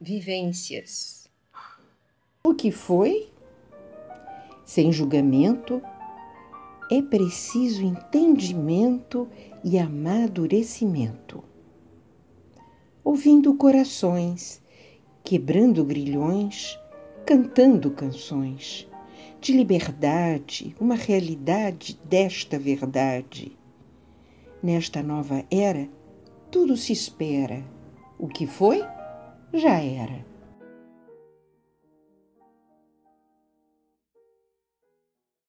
vivências. O que foi? Sem julgamento, é preciso entendimento e amadurecimento. Ouvindo corações, quebrando grilhões, cantando canções de liberdade, uma realidade desta verdade. Nesta nova era, tudo se espera. O que foi, já era.